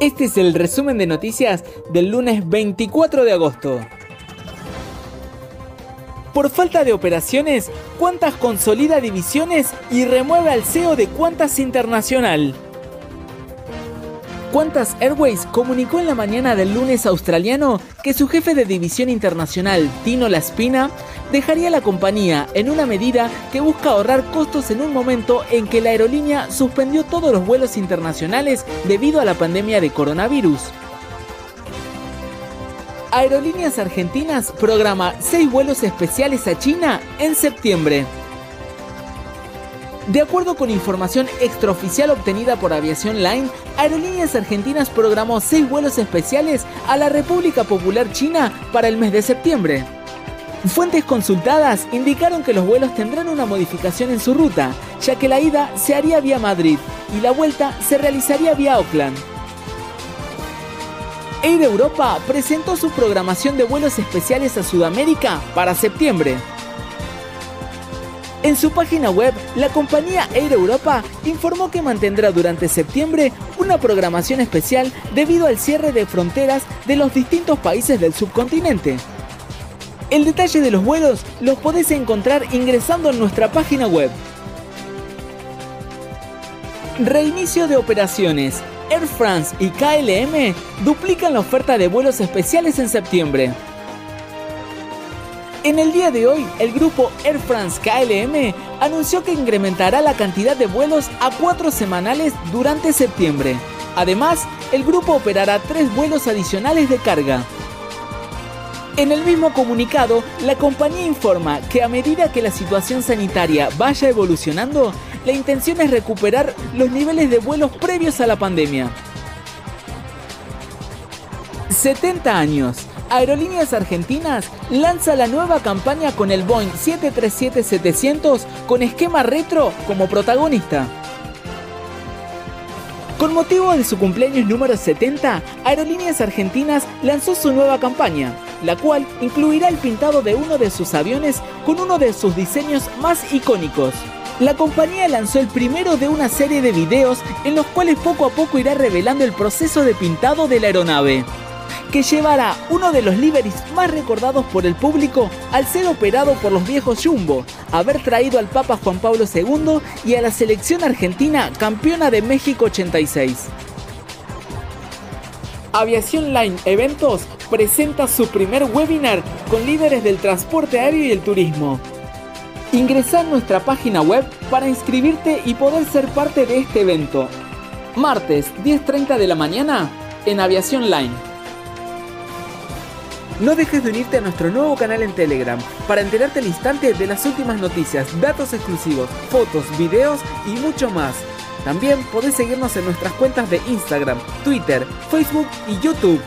Este es el resumen de noticias del lunes 24 de agosto. Por falta de operaciones, ¿cuántas consolida divisiones y remueve al CEO de Cuantas Internacional? Qantas Airways comunicó en la mañana del lunes australiano que su jefe de división internacional, Tino Laspina, dejaría la compañía en una medida que busca ahorrar costos en un momento en que la aerolínea suspendió todos los vuelos internacionales debido a la pandemia de coronavirus. Aerolíneas Argentinas programa seis vuelos especiales a China en septiembre. De acuerdo con información extraoficial obtenida por Aviación Line, Aerolíneas Argentinas programó seis vuelos especiales a la República Popular China para el mes de septiembre. Fuentes consultadas indicaron que los vuelos tendrán una modificación en su ruta, ya que la ida se haría vía Madrid y la vuelta se realizaría vía Auckland. Air Europa presentó su programación de vuelos especiales a Sudamérica para septiembre. En su página web, la compañía Air Europa informó que mantendrá durante septiembre una programación especial debido al cierre de fronteras de los distintos países del subcontinente. El detalle de los vuelos los podés encontrar ingresando en nuestra página web. Reinicio de operaciones. Air France y KLM duplican la oferta de vuelos especiales en septiembre. En el día de hoy, el grupo Air France KLM anunció que incrementará la cantidad de vuelos a cuatro semanales durante septiembre. Además, el grupo operará tres vuelos adicionales de carga. En el mismo comunicado, la compañía informa que a medida que la situación sanitaria vaya evolucionando, la intención es recuperar los niveles de vuelos previos a la pandemia. 70 años. Aerolíneas Argentinas lanza la nueva campaña con el Boeing 737-700 con esquema retro como protagonista. Con motivo de su cumpleaños número 70, Aerolíneas Argentinas lanzó su nueva campaña, la cual incluirá el pintado de uno de sus aviones con uno de sus diseños más icónicos. La compañía lanzó el primero de una serie de videos en los cuales poco a poco irá revelando el proceso de pintado de la aeronave que llevará uno de los liveries más recordados por el público al ser operado por los viejos Jumbo, haber traído al Papa Juan Pablo II y a la selección argentina campeona de México 86. Aviación Line Eventos presenta su primer webinar con líderes del transporte aéreo y el turismo. Ingresa en nuestra página web para inscribirte y poder ser parte de este evento. Martes 10.30 de la mañana en Aviación Line. No dejes de unirte a nuestro nuevo canal en Telegram para enterarte al instante de las últimas noticias, datos exclusivos, fotos, videos y mucho más. También podés seguirnos en nuestras cuentas de Instagram, Twitter, Facebook y YouTube.